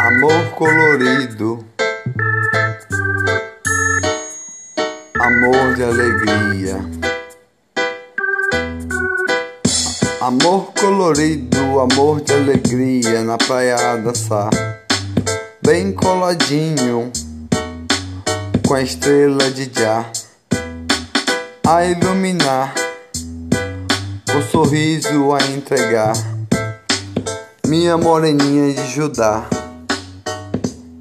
Amor colorido, amor de alegria. Amor colorido, amor de alegria na praia a dançar, bem coladinho com a estrela de Já a iluminar, com sorriso a entregar. Minha moreninha de Judá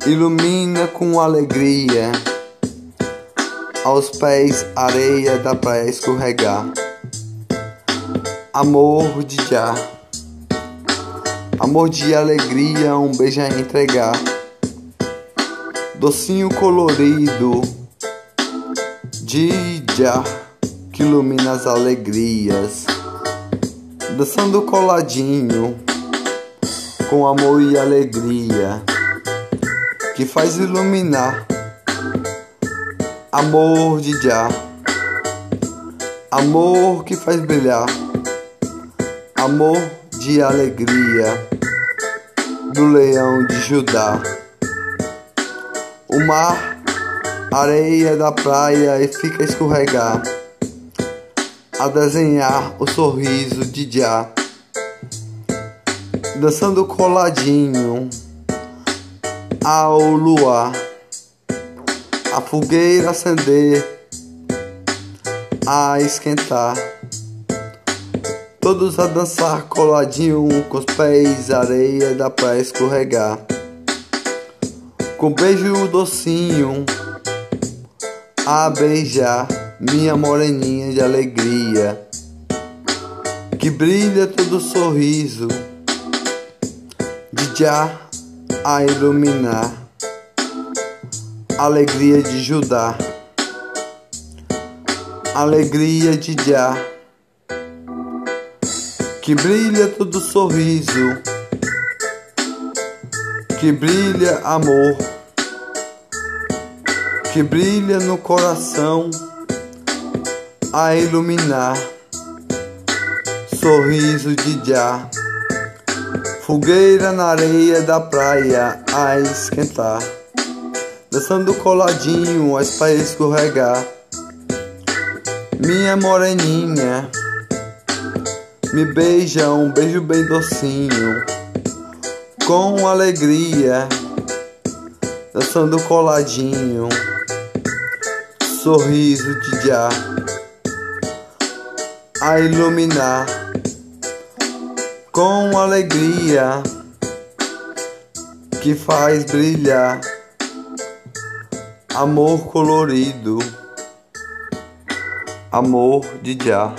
ilumina com alegria aos pés areia da praia escorregar. Amor de já, amor de alegria, um beijo a entregar. Docinho colorido de já que ilumina as alegrias, dançando coladinho com amor e alegria que faz iluminar amor de já amor que faz brilhar amor de alegria do leão de Judá. O mar areia da praia e fica escorregar a desenhar o sorriso de já dançando coladinho ao luar, a fogueira acender, a esquentar, todos a dançar coladinho com os pés areia da praia escorregar, com beijo docinho a beijar minha moreninha de alegria que brilha todo sorriso de já a iluminar alegria de Judá, alegria de já que brilha todo sorriso, que brilha amor, que brilha no coração a iluminar. Sorriso de já. Fogueira na areia da praia a esquentar, dançando coladinho as praias escorregar. Minha moreninha me beija um beijo bem docinho, com alegria, dançando coladinho, sorriso de já a iluminar com alegria que faz brilhar amor colorido, amor de já.